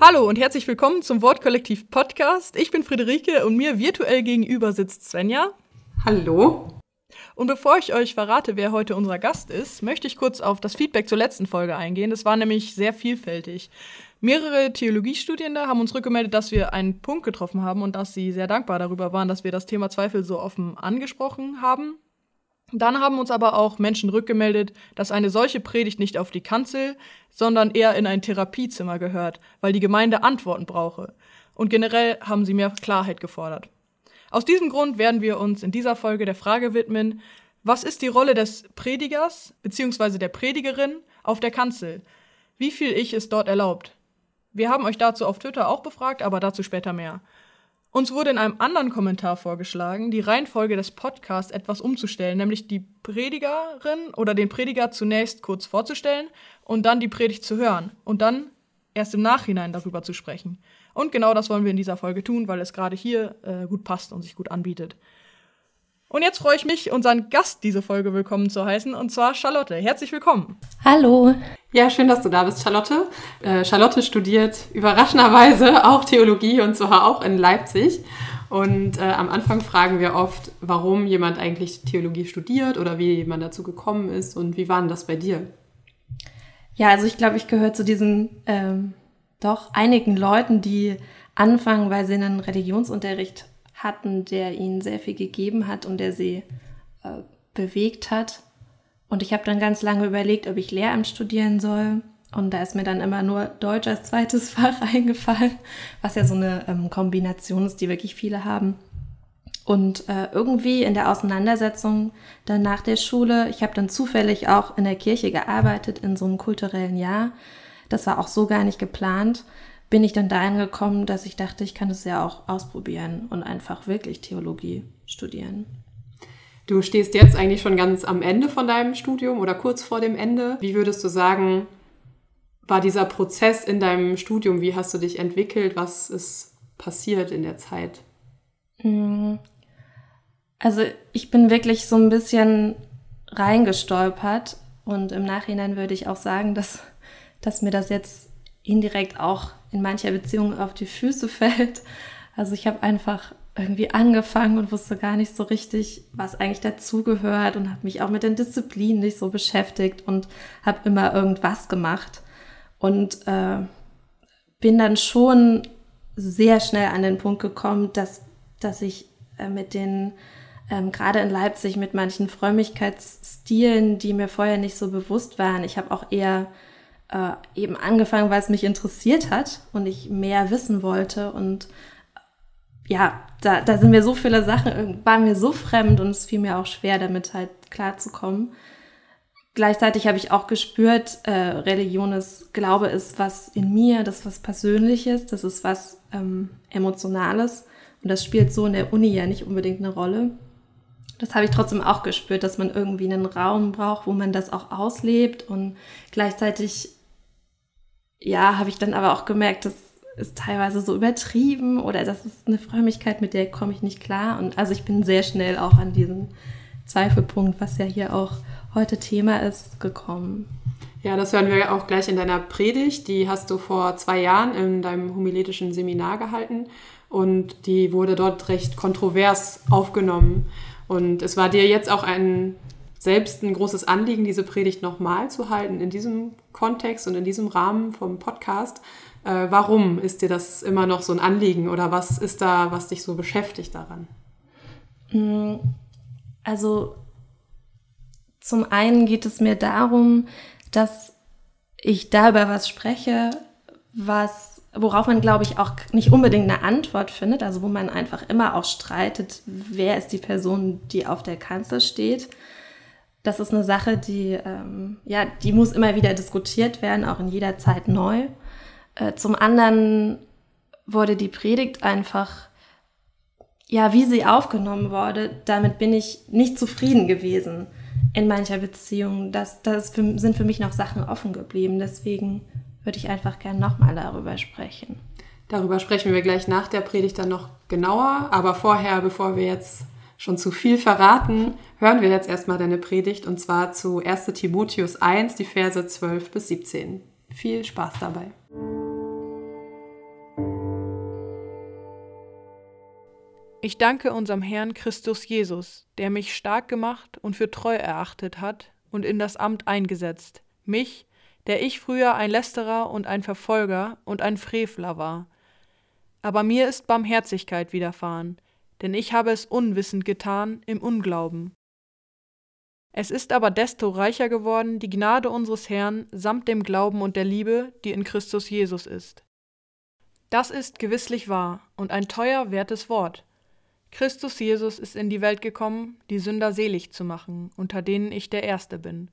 Hallo und herzlich willkommen zum Wortkollektiv Podcast. Ich bin Friederike und mir virtuell gegenüber sitzt Svenja. Hallo. Und bevor ich euch verrate, wer heute unser Gast ist, möchte ich kurz auf das Feedback zur letzten Folge eingehen. Das war nämlich sehr vielfältig. Mehrere Theologiestudierende haben uns rückgemeldet, dass wir einen Punkt getroffen haben und dass sie sehr dankbar darüber waren, dass wir das Thema Zweifel so offen angesprochen haben. Dann haben uns aber auch Menschen rückgemeldet, dass eine solche Predigt nicht auf die Kanzel, sondern eher in ein Therapiezimmer gehört, weil die Gemeinde Antworten brauche. Und generell haben sie mehr Klarheit gefordert. Aus diesem Grund werden wir uns in dieser Folge der Frage widmen, was ist die Rolle des Predigers bzw. der Predigerin auf der Kanzel? Wie viel Ich ist dort erlaubt? Wir haben euch dazu auf Twitter auch befragt, aber dazu später mehr. Uns wurde in einem anderen Kommentar vorgeschlagen, die Reihenfolge des Podcasts etwas umzustellen, nämlich die Predigerin oder den Prediger zunächst kurz vorzustellen und dann die Predigt zu hören und dann erst im Nachhinein darüber zu sprechen. Und genau das wollen wir in dieser Folge tun, weil es gerade hier äh, gut passt und sich gut anbietet. Und jetzt freue ich mich, unseren Gast diese Folge willkommen zu heißen, und zwar Charlotte. Herzlich willkommen. Hallo. Ja, schön, dass du da bist, Charlotte. Äh, Charlotte studiert überraschenderweise auch Theologie und zwar auch in Leipzig. Und äh, am Anfang fragen wir oft, warum jemand eigentlich Theologie studiert oder wie jemand dazu gekommen ist und wie war denn das bei dir? Ja, also ich glaube, ich gehöre zu diesen ähm, doch einigen Leuten, die anfangen, weil sie einen Religionsunterricht hatten, der ihnen sehr viel gegeben hat und der sie äh, bewegt hat. Und ich habe dann ganz lange überlegt, ob ich Lehramt studieren soll. Und da ist mir dann immer nur Deutsch als zweites Fach eingefallen, was ja so eine ähm, Kombination ist, die wirklich viele haben. Und äh, irgendwie in der Auseinandersetzung dann nach der Schule, ich habe dann zufällig auch in der Kirche gearbeitet, in so einem kulturellen Jahr. Das war auch so gar nicht geplant. Bin ich dann dahin gekommen, dass ich dachte, ich kann es ja auch ausprobieren und einfach wirklich Theologie studieren. Du stehst jetzt eigentlich schon ganz am Ende von deinem Studium oder kurz vor dem Ende. Wie würdest du sagen, war dieser Prozess in deinem Studium? Wie hast du dich entwickelt? Was ist passiert in der Zeit? Also ich bin wirklich so ein bisschen reingestolpert und im Nachhinein würde ich auch sagen, dass, dass mir das jetzt indirekt auch in mancher Beziehung auf die Füße fällt. Also ich habe einfach irgendwie angefangen und wusste gar nicht so richtig, was eigentlich dazugehört und habe mich auch mit den Disziplinen nicht so beschäftigt und habe immer irgendwas gemacht und äh, bin dann schon sehr schnell an den Punkt gekommen, dass, dass ich äh, mit den, ähm, gerade in Leipzig, mit manchen Frömmigkeitsstilen, die mir vorher nicht so bewusst waren, ich habe auch eher äh, eben angefangen, weil es mich interessiert hat und ich mehr wissen wollte und ja, da, da sind mir so viele Sachen, waren mir so fremd und es fiel mir auch schwer, damit halt klarzukommen. Gleichzeitig habe ich auch gespürt, äh, Religion ist, Glaube ist was in mir, das ist was Persönliches, das ist was ähm, Emotionales. Und das spielt so in der Uni ja nicht unbedingt eine Rolle. Das habe ich trotzdem auch gespürt, dass man irgendwie einen Raum braucht, wo man das auch auslebt. Und gleichzeitig, ja, habe ich dann aber auch gemerkt, das ist teilweise so übertrieben oder das ist eine Frömmigkeit, mit der komme ich nicht klar. Und also ich bin sehr schnell auch an diesen Zweifelpunkt, was ja hier auch heute Thema ist, gekommen. Ja, das hören wir auch gleich in deiner Predigt. Die hast du vor zwei Jahren in deinem homiletischen Seminar gehalten und die wurde dort recht kontrovers aufgenommen. Und es war dir jetzt auch ein selbst ein großes Anliegen, diese Predigt nochmal zu halten in diesem Kontext und in diesem Rahmen vom Podcast. Äh, warum ist dir das immer noch so ein Anliegen oder was ist da, was dich so beschäftigt daran? Also zum einen geht es mir darum, dass ich da über was spreche, was, worauf man, glaube ich, auch nicht unbedingt eine Antwort findet, also wo man einfach immer auch streitet, wer ist die Person, die auf der Kanzel steht. Das ist eine Sache, die, ähm, ja, die muss immer wieder diskutiert werden, auch in jeder Zeit neu. Äh, zum anderen wurde die Predigt einfach, ja, wie sie aufgenommen wurde, damit bin ich nicht zufrieden gewesen in mancher Beziehung. Das, das für, sind für mich noch Sachen offen geblieben. Deswegen würde ich einfach gern nochmal darüber sprechen. Darüber sprechen wir gleich nach der Predigt dann noch genauer. Aber vorher, bevor wir jetzt schon zu viel verraten, hören wir jetzt erstmal deine Predigt und zwar zu 1 Timotheus 1, die Verse 12 bis 17. Viel Spaß dabei. Ich danke unserem Herrn Christus Jesus, der mich stark gemacht und für treu erachtet hat und in das Amt eingesetzt, mich, der ich früher ein Lästerer und ein Verfolger und ein Frevler war. Aber mir ist Barmherzigkeit widerfahren, denn ich habe es unwissend getan im Unglauben. Es ist aber desto reicher geworden die Gnade unseres Herrn samt dem Glauben und der Liebe, die in Christus Jesus ist. Das ist gewisslich wahr und ein teuer wertes Wort. Christus Jesus ist in die Welt gekommen, die Sünder selig zu machen, unter denen ich der Erste bin.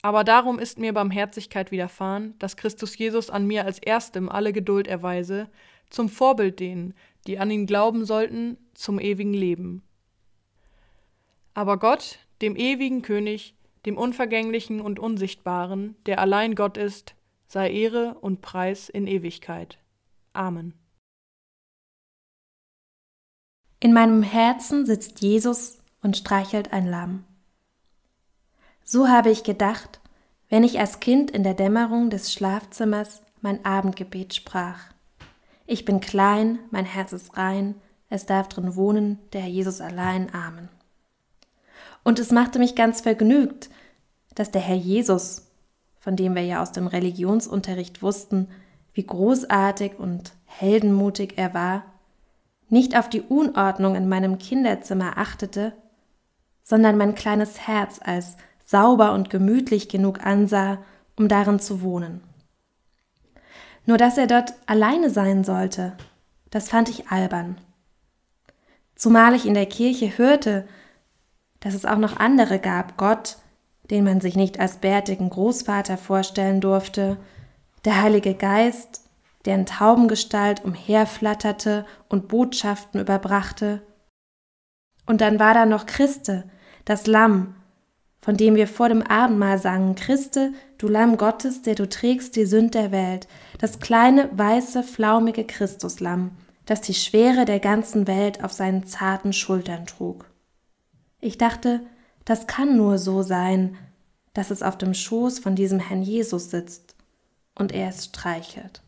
Aber darum ist mir Barmherzigkeit widerfahren, dass Christus Jesus an mir als Erstem alle Geduld erweise, zum Vorbild denen, die an ihn glauben sollten, zum ewigen Leben. Aber Gott, dem ewigen König, dem Unvergänglichen und Unsichtbaren, der allein Gott ist, sei Ehre und Preis in Ewigkeit. Amen. In meinem Herzen sitzt Jesus und streichelt ein Lamm. So habe ich gedacht, wenn ich als Kind in der Dämmerung des Schlafzimmers mein Abendgebet sprach. Ich bin klein, mein Herz ist rein, es darf drin wohnen, der Herr Jesus allein. Amen. Und es machte mich ganz vergnügt, dass der Herr Jesus, von dem wir ja aus dem Religionsunterricht wussten, wie großartig und heldenmutig er war, nicht auf die Unordnung in meinem Kinderzimmer achtete, sondern mein kleines Herz als sauber und gemütlich genug ansah, um darin zu wohnen. Nur dass er dort alleine sein sollte, das fand ich albern. Zumal ich in der Kirche hörte, dass es auch noch andere gab, Gott, den man sich nicht als bärtigen Großvater vorstellen durfte, der Heilige Geist, der in Taubengestalt umherflatterte und Botschaften überbrachte. Und dann war da noch Christe, das Lamm, von dem wir vor dem Abendmahl sangen, Christe, du Lamm Gottes, der du trägst die Sünd der Welt, das kleine, weiße, flaumige Christuslamm, das die Schwere der ganzen Welt auf seinen zarten Schultern trug. Ich dachte, das kann nur so sein, dass es auf dem Schoß von diesem Herrn Jesus sitzt und er es streichelt.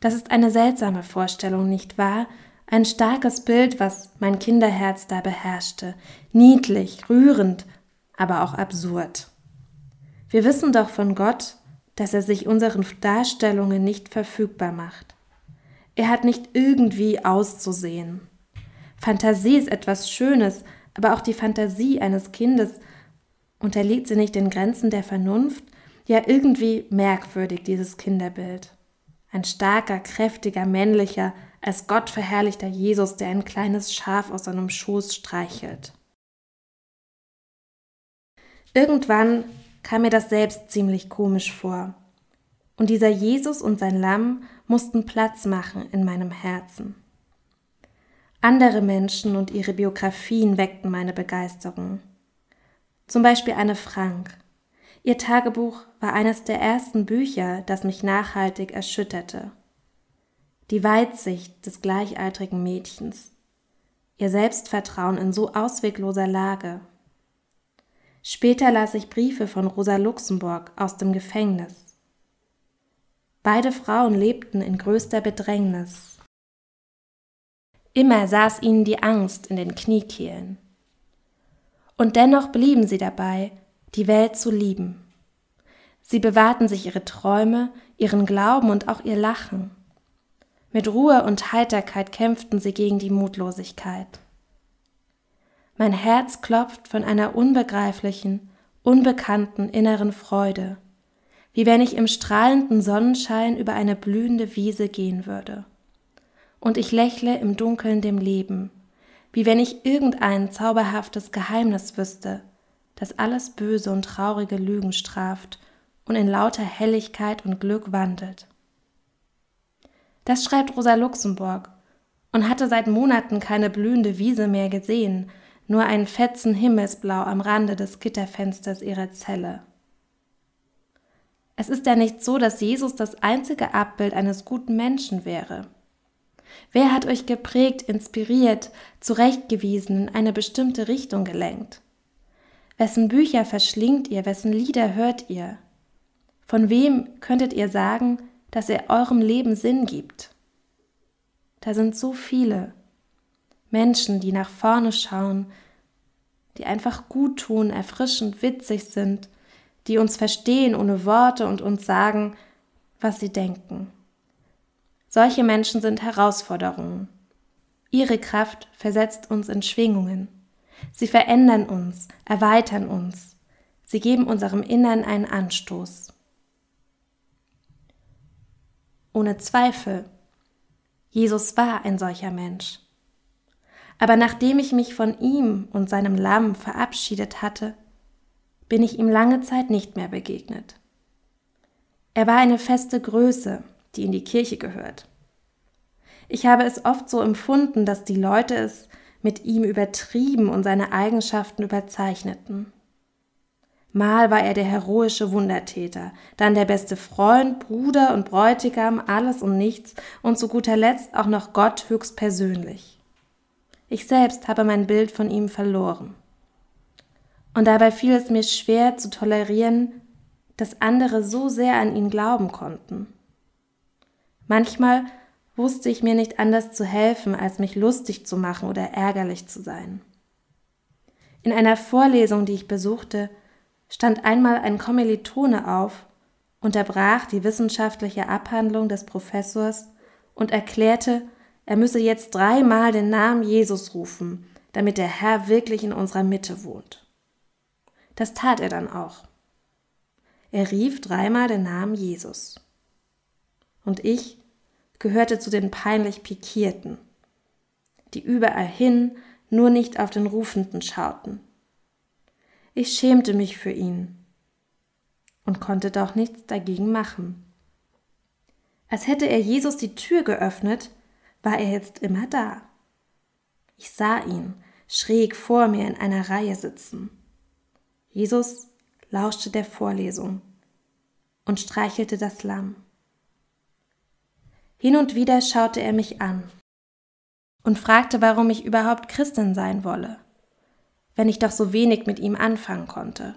Das ist eine seltsame Vorstellung, nicht wahr? Ein starkes Bild, was mein Kinderherz da beherrschte. Niedlich, rührend, aber auch absurd. Wir wissen doch von Gott, dass er sich unseren Darstellungen nicht verfügbar macht. Er hat nicht irgendwie auszusehen. Fantasie ist etwas Schönes, aber auch die Fantasie eines Kindes unterliegt sie nicht den Grenzen der Vernunft, ja irgendwie merkwürdig, dieses Kinderbild ein starker, kräftiger, männlicher, als Gott verherrlichter Jesus, der ein kleines Schaf aus seinem Schoß streichelt. Irgendwann kam mir das selbst ziemlich komisch vor. Und dieser Jesus und sein Lamm mussten Platz machen in meinem Herzen. Andere Menschen und ihre Biografien weckten meine Begeisterung. Zum Beispiel Anne Frank. Ihr Tagebuch war eines der ersten Bücher, das mich nachhaltig erschütterte. Die Weitsicht des gleichaltrigen Mädchens, ihr Selbstvertrauen in so auswegloser Lage. Später las ich Briefe von Rosa Luxemburg aus dem Gefängnis. Beide Frauen lebten in größter Bedrängnis. Immer saß ihnen die Angst in den Kniekehlen. Und dennoch blieben sie dabei, die Welt zu lieben. Sie bewahrten sich ihre Träume, ihren Glauben und auch ihr Lachen. Mit Ruhe und Heiterkeit kämpften sie gegen die Mutlosigkeit. Mein Herz klopft von einer unbegreiflichen, unbekannten inneren Freude, wie wenn ich im strahlenden Sonnenschein über eine blühende Wiese gehen würde. Und ich lächle im Dunkeln dem Leben, wie wenn ich irgendein zauberhaftes Geheimnis wüsste, das alles Böse und traurige Lügen straft und in lauter Helligkeit und Glück wandelt. Das schreibt Rosa Luxemburg und hatte seit Monaten keine blühende Wiese mehr gesehen, nur einen Fetzen Himmelsblau am Rande des Gitterfensters ihrer Zelle. Es ist ja nicht so, dass Jesus das einzige Abbild eines guten Menschen wäre. Wer hat euch geprägt, inspiriert, zurechtgewiesen, in eine bestimmte Richtung gelenkt? Wessen Bücher verschlingt ihr, wessen Lieder hört ihr? Von wem könntet ihr sagen, dass er eurem Leben Sinn gibt? Da sind so viele Menschen, die nach vorne schauen, die einfach gut tun, erfrischend, witzig sind, die uns verstehen ohne Worte und uns sagen, was sie denken. Solche Menschen sind Herausforderungen. Ihre Kraft versetzt uns in Schwingungen. Sie verändern uns, erweitern uns. Sie geben unserem Innern einen Anstoß. Ohne Zweifel, Jesus war ein solcher Mensch. Aber nachdem ich mich von ihm und seinem Lamm verabschiedet hatte, bin ich ihm lange Zeit nicht mehr begegnet. Er war eine feste Größe, die in die Kirche gehört. Ich habe es oft so empfunden, dass die Leute es mit ihm übertrieben und seine Eigenschaften überzeichneten. Mal war er der heroische Wundertäter, dann der beste Freund, Bruder und Bräutigam, alles und nichts und zu guter Letzt auch noch Gott höchstpersönlich. Ich selbst habe mein Bild von ihm verloren. Und dabei fiel es mir schwer zu tolerieren, dass andere so sehr an ihn glauben konnten. Manchmal wusste ich mir nicht anders zu helfen, als mich lustig zu machen oder ärgerlich zu sein. In einer Vorlesung, die ich besuchte, stand einmal ein Kommilitone auf, unterbrach die wissenschaftliche Abhandlung des Professors und erklärte, er müsse jetzt dreimal den Namen Jesus rufen, damit der Herr wirklich in unserer Mitte wohnt. Das tat er dann auch. Er rief dreimal den Namen Jesus. Und ich gehörte zu den peinlich Pikierten, die überall hin, nur nicht auf den Rufenden schauten. Ich schämte mich für ihn und konnte doch nichts dagegen machen. Als hätte er Jesus die Tür geöffnet, war er jetzt immer da. Ich sah ihn schräg vor mir in einer Reihe sitzen. Jesus lauschte der Vorlesung und streichelte das Lamm. Hin und wieder schaute er mich an und fragte, warum ich überhaupt Christin sein wolle, wenn ich doch so wenig mit ihm anfangen konnte.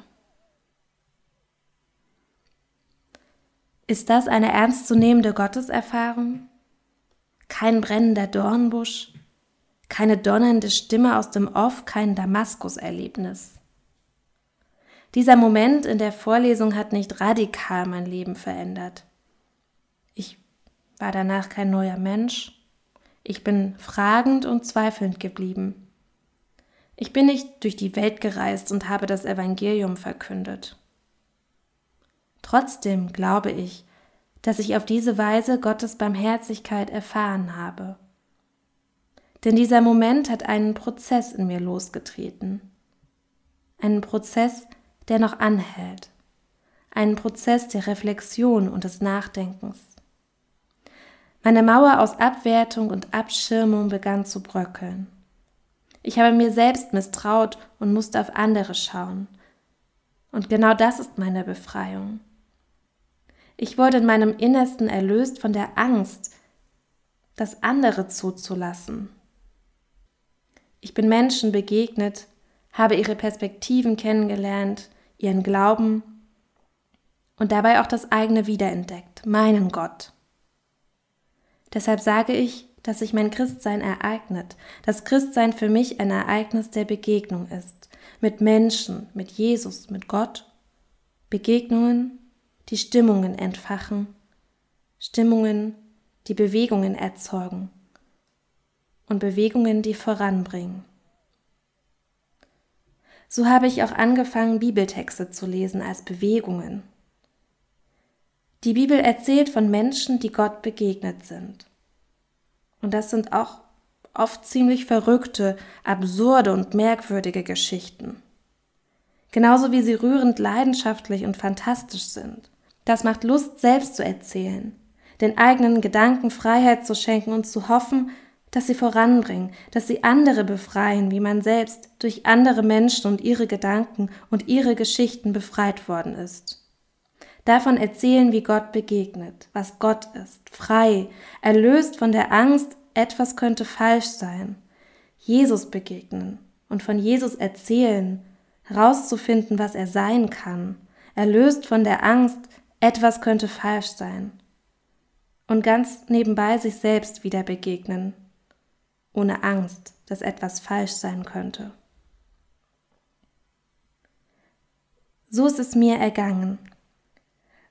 Ist das eine ernstzunehmende Gotteserfahrung? Kein brennender Dornbusch, keine donnernde Stimme aus dem Off, kein Damaskus-Erlebnis. Dieser Moment in der Vorlesung hat nicht radikal mein Leben verändert. Ich war danach kein neuer Mensch. Ich bin fragend und zweifelnd geblieben. Ich bin nicht durch die Welt gereist und habe das Evangelium verkündet. Trotzdem glaube ich, dass ich auf diese Weise Gottes Barmherzigkeit erfahren habe. Denn dieser Moment hat einen Prozess in mir losgetreten. Einen Prozess, der noch anhält. Einen Prozess der Reflexion und des Nachdenkens. Meine Mauer aus Abwertung und Abschirmung begann zu bröckeln. Ich habe mir selbst misstraut und musste auf andere schauen. Und genau das ist meine Befreiung. Ich wurde in meinem Innersten erlöst von der Angst, das andere zuzulassen. Ich bin Menschen begegnet, habe ihre Perspektiven kennengelernt, ihren Glauben und dabei auch das eigene wiederentdeckt, meinen Gott. Deshalb sage ich, dass sich mein Christsein ereignet, dass Christsein für mich ein Ereignis der Begegnung ist, mit Menschen, mit Jesus, mit Gott, Begegnungen, die Stimmungen entfachen, Stimmungen, die Bewegungen erzeugen und Bewegungen, die voranbringen. So habe ich auch angefangen, Bibeltexte zu lesen als Bewegungen, die Bibel erzählt von Menschen, die Gott begegnet sind. Und das sind auch oft ziemlich verrückte, absurde und merkwürdige Geschichten. Genauso wie sie rührend leidenschaftlich und fantastisch sind. Das macht Lust, selbst zu erzählen, den eigenen Gedanken Freiheit zu schenken und zu hoffen, dass sie voranbringen, dass sie andere befreien, wie man selbst durch andere Menschen und ihre Gedanken und ihre Geschichten befreit worden ist. davon erzählen, wie Gott begegnet, was Gott ist, frei, erlöst von der Angst, etwas könnte falsch sein, Jesus begegnen und von Jesus erzählen, herauszufinden, was er sein kann, erlöst von der Angst, etwas könnte falsch sein und ganz nebenbei sich selbst wieder begegnen, ohne Angst, dass etwas falsch sein könnte. So ist es mir ergangen.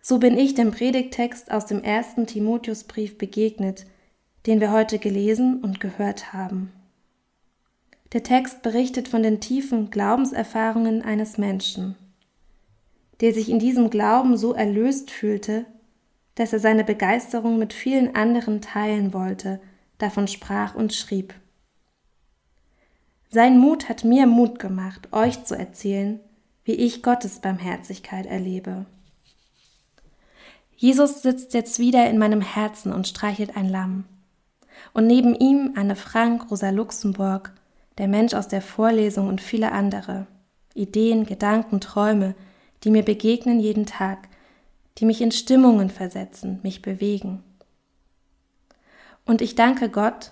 So bin ich dem Predigtext aus dem ersten Timotheusbrief begegnet, den wir heute gelesen und gehört haben. Der Text berichtet von den tiefen Glaubenserfahrungen eines Menschen, der sich in diesem Glauben so erlöst fühlte, dass er seine Begeisterung mit vielen anderen teilen wollte, davon sprach und schrieb. Sein Mut hat mir Mut gemacht, euch zu erzählen, wie ich Gottes Barmherzigkeit erlebe. Jesus sitzt jetzt wieder in meinem Herzen und streichelt ein Lamm. Und neben ihm Anne Frank, Rosa Luxemburg, der Mensch aus der Vorlesung und viele andere. Ideen, Gedanken, Träume, die mir begegnen jeden Tag, die mich in Stimmungen versetzen, mich bewegen. Und ich danke Gott,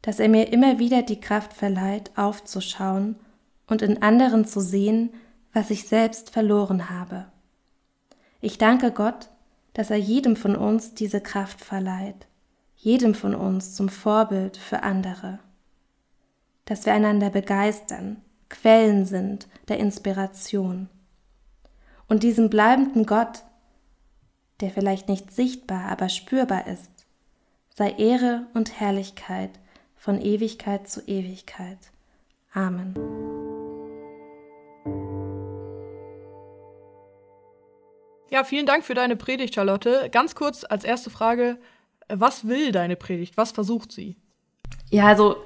dass er mir immer wieder die Kraft verleiht, aufzuschauen und in anderen zu sehen, was ich selbst verloren habe. Ich danke Gott, dass er jedem von uns diese Kraft verleiht, jedem von uns zum Vorbild für andere, dass wir einander begeistern, Quellen sind der Inspiration. Und diesem bleibenden Gott, der vielleicht nicht sichtbar, aber spürbar ist, sei Ehre und Herrlichkeit von Ewigkeit zu Ewigkeit. Amen. Ja, vielen Dank für deine Predigt, Charlotte. Ganz kurz als erste Frage, was will deine Predigt? Was versucht sie? Ja, also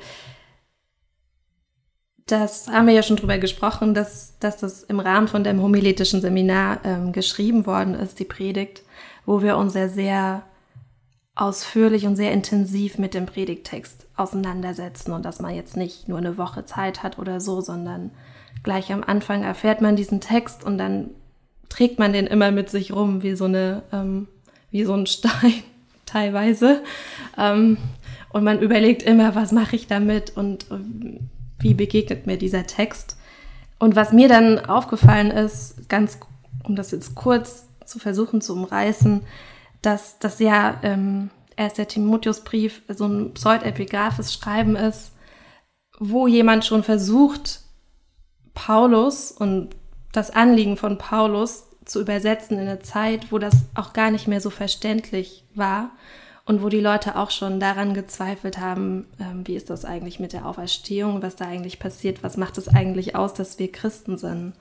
das haben wir ja schon drüber gesprochen, dass, dass das im Rahmen von dem homiletischen Seminar ähm, geschrieben worden ist, die Predigt, wo wir uns sehr, sehr ausführlich und sehr intensiv mit dem Predigttext auseinandersetzen und dass man jetzt nicht nur eine Woche Zeit hat oder so, sondern gleich am Anfang erfährt man diesen Text und dann trägt man den immer mit sich rum, wie so eine, ähm, wie so ein Stein teilweise. Ähm, und man überlegt immer, was mache ich damit und äh, wie begegnet mir dieser Text. Und was mir dann aufgefallen ist, ganz, um das jetzt kurz zu versuchen zu umreißen, dass das ja ähm, erst der Timotheusbrief so ein pseudepigraphes Schreiben ist, wo jemand schon versucht, Paulus und das Anliegen von Paulus zu übersetzen in eine Zeit, wo das auch gar nicht mehr so verständlich war und wo die Leute auch schon daran gezweifelt haben, ähm, wie ist das eigentlich mit der Auferstehung, was da eigentlich passiert, was macht es eigentlich aus, dass wir Christen sind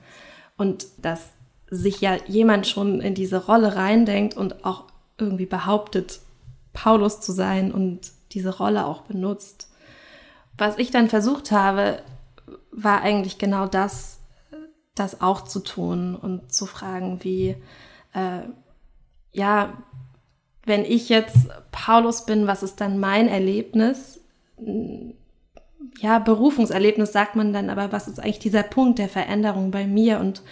und dass sich ja jemand schon in diese Rolle reindenkt und auch irgendwie behauptet, Paulus zu sein und diese Rolle auch benutzt. Was ich dann versucht habe, war eigentlich genau das, das auch zu tun und zu fragen, wie, äh, ja, wenn ich jetzt Paulus bin, was ist dann mein Erlebnis? Ja, Berufungserlebnis sagt man dann, aber was ist eigentlich dieser Punkt der Veränderung bei mir und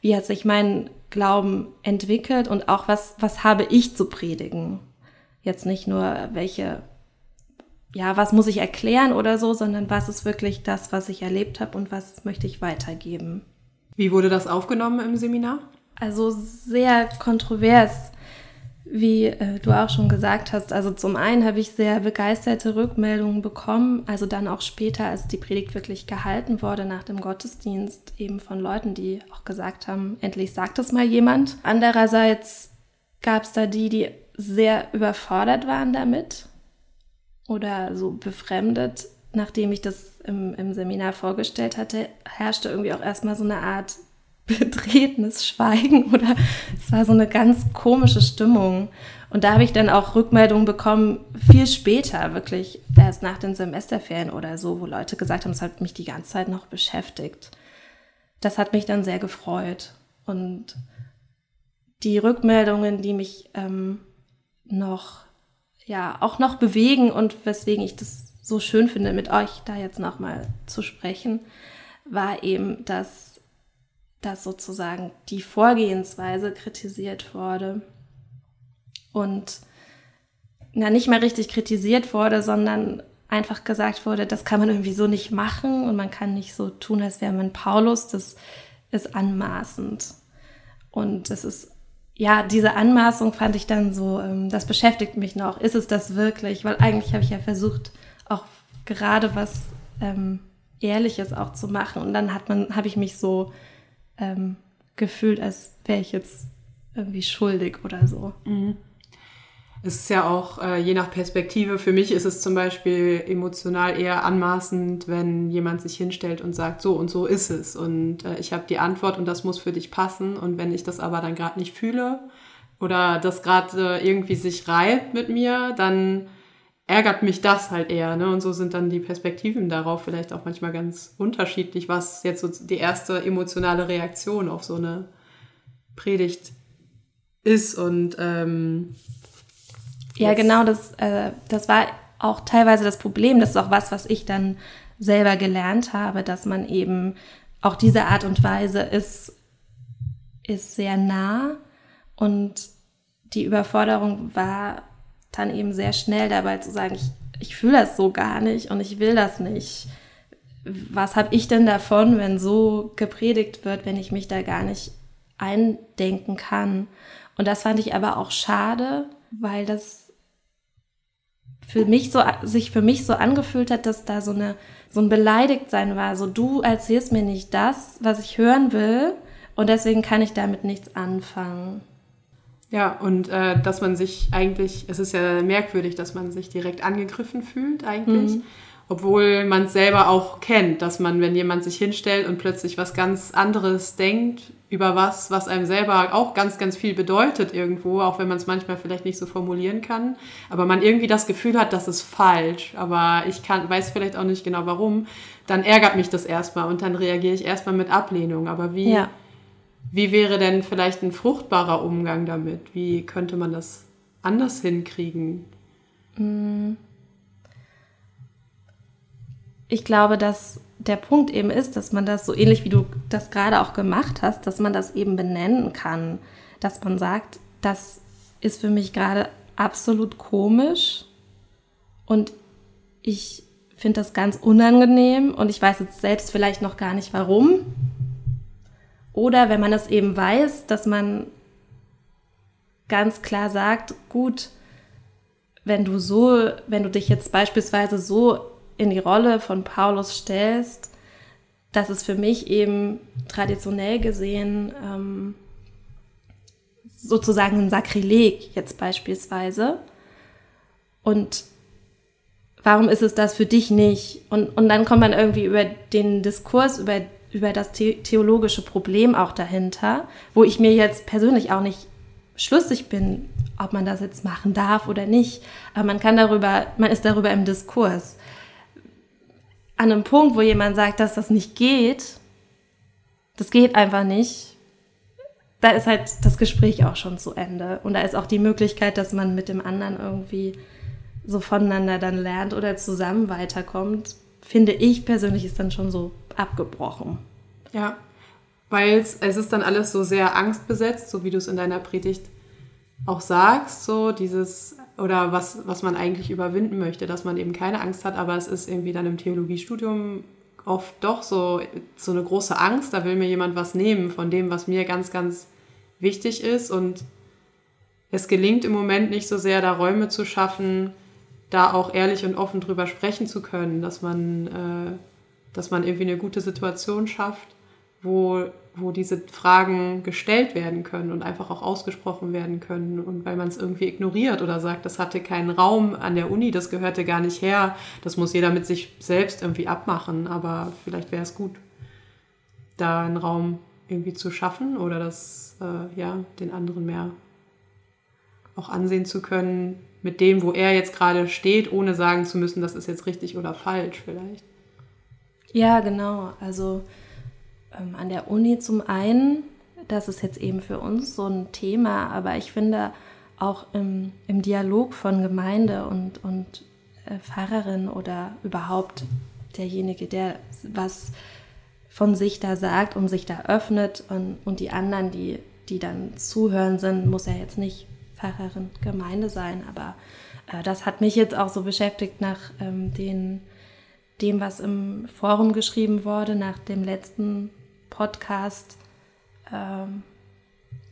wie hat sich mein Glauben entwickelt und auch was, was habe ich zu predigen? Jetzt nicht nur welche, ja, was muss ich erklären oder so, sondern was ist wirklich das, was ich erlebt habe und was möchte ich weitergeben? Wie wurde das aufgenommen im Seminar? Also sehr kontrovers, wie äh, du auch schon gesagt hast. Also zum einen habe ich sehr begeisterte Rückmeldungen bekommen, also dann auch später, als die Predigt wirklich gehalten wurde nach dem Gottesdienst, eben von Leuten, die auch gesagt haben, endlich sagt es mal jemand. Andererseits gab es da die, die sehr überfordert waren damit oder so befremdet, nachdem ich das im, im Seminar vorgestellt hatte, herrschte irgendwie auch erstmal so eine Art betretenes Schweigen oder es war so eine ganz komische Stimmung. Und da habe ich dann auch Rückmeldungen bekommen, viel später, wirklich erst nach den Semesterferien oder so, wo Leute gesagt haben, es hat mich die ganze Zeit noch beschäftigt. Das hat mich dann sehr gefreut. Und die Rückmeldungen, die mich ähm, noch, ja, auch noch bewegen und weswegen ich das so schön finde, mit euch da jetzt nochmal zu sprechen, war eben, dass dass sozusagen die Vorgehensweise kritisiert wurde und na, nicht mehr richtig kritisiert wurde, sondern einfach gesagt wurde, das kann man irgendwie so nicht machen und man kann nicht so tun, als wäre man Paulus, das ist anmaßend. Und das ist, ja, diese Anmaßung fand ich dann so, ähm, das beschäftigt mich noch. Ist es das wirklich? Weil eigentlich habe ich ja versucht, auch gerade was ähm, Ehrliches auch zu machen. Und dann hat man, habe ich mich so ähm, gefühlt, als wäre ich jetzt irgendwie schuldig oder so. Mhm. Es ist ja auch äh, je nach Perspektive. Für mich ist es zum Beispiel emotional eher anmaßend, wenn jemand sich hinstellt und sagt, so und so ist es. Und äh, ich habe die Antwort und das muss für dich passen. Und wenn ich das aber dann gerade nicht fühle oder das gerade äh, irgendwie sich reibt mit mir, dann ärgert mich das halt eher. Ne? Und so sind dann die Perspektiven darauf vielleicht auch manchmal ganz unterschiedlich, was jetzt so die erste emotionale Reaktion auf so eine Predigt ist. Und ähm, ja, genau, das, äh, das war auch teilweise das Problem. Das ist auch was, was ich dann selber gelernt habe, dass man eben auch diese Art und Weise ist, ist sehr nah und die Überforderung war dann eben sehr schnell dabei zu sagen, ich, ich fühle das so gar nicht und ich will das nicht. Was habe ich denn davon, wenn so gepredigt wird, wenn ich mich da gar nicht eindenken kann? Und das fand ich aber auch schade, weil das für mich so, sich für mich so angefühlt hat, dass da so eine, so ein Beleidigtsein war. So, du erzählst mir nicht das, was ich hören will und deswegen kann ich damit nichts anfangen. Ja, und äh, dass man sich eigentlich, es ist ja merkwürdig, dass man sich direkt angegriffen fühlt eigentlich. Mhm obwohl man es selber auch kennt, dass man, wenn jemand sich hinstellt und plötzlich was ganz anderes denkt über was, was einem selber auch ganz, ganz viel bedeutet irgendwo, auch wenn man es manchmal vielleicht nicht so formulieren kann, aber man irgendwie das Gefühl hat, das ist falsch, aber ich kann, weiß vielleicht auch nicht genau warum, dann ärgert mich das erstmal und dann reagiere ich erstmal mit Ablehnung. Aber wie, ja. Wie wäre denn vielleicht ein fruchtbarer Umgang damit? Wie könnte man das anders hinkriegen? Mhm ich glaube, dass der Punkt eben ist, dass man das so ähnlich wie du das gerade auch gemacht hast, dass man das eben benennen kann, dass man sagt, das ist für mich gerade absolut komisch und ich finde das ganz unangenehm und ich weiß jetzt selbst vielleicht noch gar nicht warum. Oder wenn man es eben weiß, dass man ganz klar sagt, gut, wenn du so, wenn du dich jetzt beispielsweise so in die Rolle von Paulus stellst, das ist für mich eben traditionell gesehen ähm, sozusagen ein Sakrileg jetzt beispielsweise. Und warum ist es das für dich nicht? Und, und dann kommt man irgendwie über den Diskurs, über, über das theologische Problem auch dahinter, wo ich mir jetzt persönlich auch nicht schlüssig bin, ob man das jetzt machen darf oder nicht. Aber man kann darüber, man ist darüber im Diskurs an einem Punkt, wo jemand sagt, dass das nicht geht, das geht einfach nicht, da ist halt das Gespräch auch schon zu Ende. Und da ist auch die Möglichkeit, dass man mit dem anderen irgendwie so voneinander dann lernt oder zusammen weiterkommt, finde ich persönlich ist dann schon so abgebrochen. Ja, weil es ist dann alles so sehr angstbesetzt, so wie du es in deiner Predigt auch sagst, so dieses oder was, was man eigentlich überwinden möchte, dass man eben keine Angst hat, aber es ist irgendwie dann im Theologiestudium oft doch so, so eine große Angst, da will mir jemand was nehmen von dem, was mir ganz, ganz wichtig ist und es gelingt im Moment nicht so sehr, da Räume zu schaffen, da auch ehrlich und offen drüber sprechen zu können, dass man, äh, dass man irgendwie eine gute Situation schafft, wo wo diese Fragen gestellt werden können und einfach auch ausgesprochen werden können. Und weil man es irgendwie ignoriert oder sagt, das hatte keinen Raum an der Uni, das gehörte gar nicht her, das muss jeder mit sich selbst irgendwie abmachen. Aber vielleicht wäre es gut, da einen Raum irgendwie zu schaffen oder das, äh, ja, den anderen mehr auch ansehen zu können mit dem, wo er jetzt gerade steht, ohne sagen zu müssen, das ist jetzt richtig oder falsch vielleicht. Ja, genau. Also ähm, an der Uni zum einen, das ist jetzt eben für uns so ein Thema, aber ich finde auch im, im Dialog von Gemeinde und, und äh, Pfarrerin oder überhaupt derjenige, der was von sich da sagt und sich da öffnet und, und die anderen, die, die dann zuhören sind, muss ja jetzt nicht Pfarrerin Gemeinde sein, aber äh, das hat mich jetzt auch so beschäftigt nach ähm, den, dem, was im Forum geschrieben wurde, nach dem letzten Podcast ähm,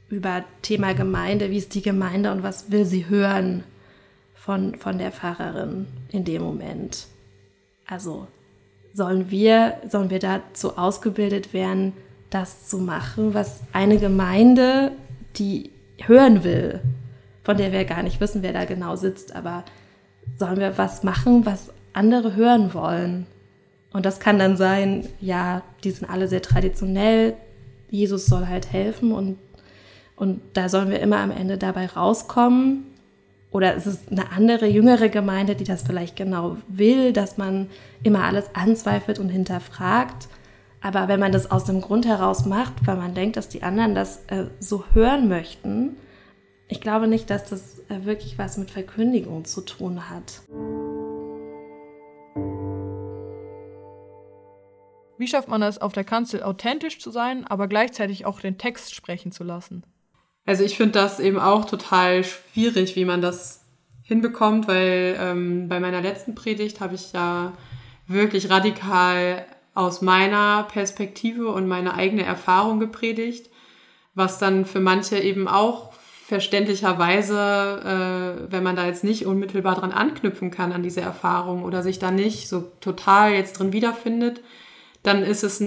über Thema Gemeinde, wie ist die Gemeinde und was will sie hören von, von der Pfarrerin in dem Moment. Also sollen wir, sollen wir dazu ausgebildet werden, das zu machen, was eine Gemeinde, die hören will, von der wir gar nicht wissen, wer da genau sitzt, aber sollen wir was machen, was andere hören wollen? Und das kann dann sein, ja, die sind alle sehr traditionell, Jesus soll halt helfen und, und da sollen wir immer am Ende dabei rauskommen. Oder es ist eine andere, jüngere Gemeinde, die das vielleicht genau will, dass man immer alles anzweifelt und hinterfragt. Aber wenn man das aus dem Grund heraus macht, weil man denkt, dass die anderen das äh, so hören möchten, ich glaube nicht, dass das äh, wirklich was mit Verkündigung zu tun hat. Wie schafft man es, auf der Kanzel authentisch zu sein, aber gleichzeitig auch den Text sprechen zu lassen? Also ich finde das eben auch total schwierig, wie man das hinbekommt, weil ähm, bei meiner letzten Predigt habe ich ja wirklich radikal aus meiner Perspektive und meiner eigene Erfahrung gepredigt, was dann für manche eben auch verständlicherweise, äh, wenn man da jetzt nicht unmittelbar dran anknüpfen kann an diese Erfahrung oder sich da nicht so total jetzt drin wiederfindet, dann ist es,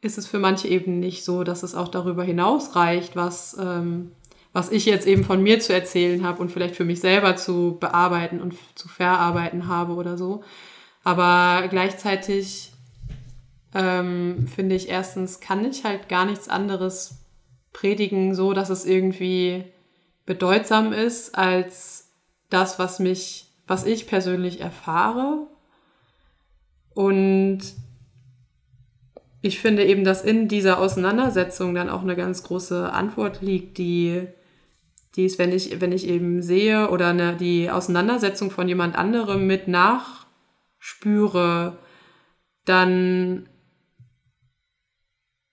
ist es für manche eben nicht so, dass es auch darüber hinaus reicht, was, ähm, was ich jetzt eben von mir zu erzählen habe und vielleicht für mich selber zu bearbeiten und zu verarbeiten habe oder so. Aber gleichzeitig ähm, finde ich erstens, kann ich halt gar nichts anderes predigen, so dass es irgendwie bedeutsam ist als das, was mich, was ich persönlich erfahre. Und ich finde eben, dass in dieser Auseinandersetzung dann auch eine ganz große Antwort liegt, die, die ist, wenn ich, wenn ich eben sehe oder eine, die Auseinandersetzung von jemand anderem mit nachspüre, dann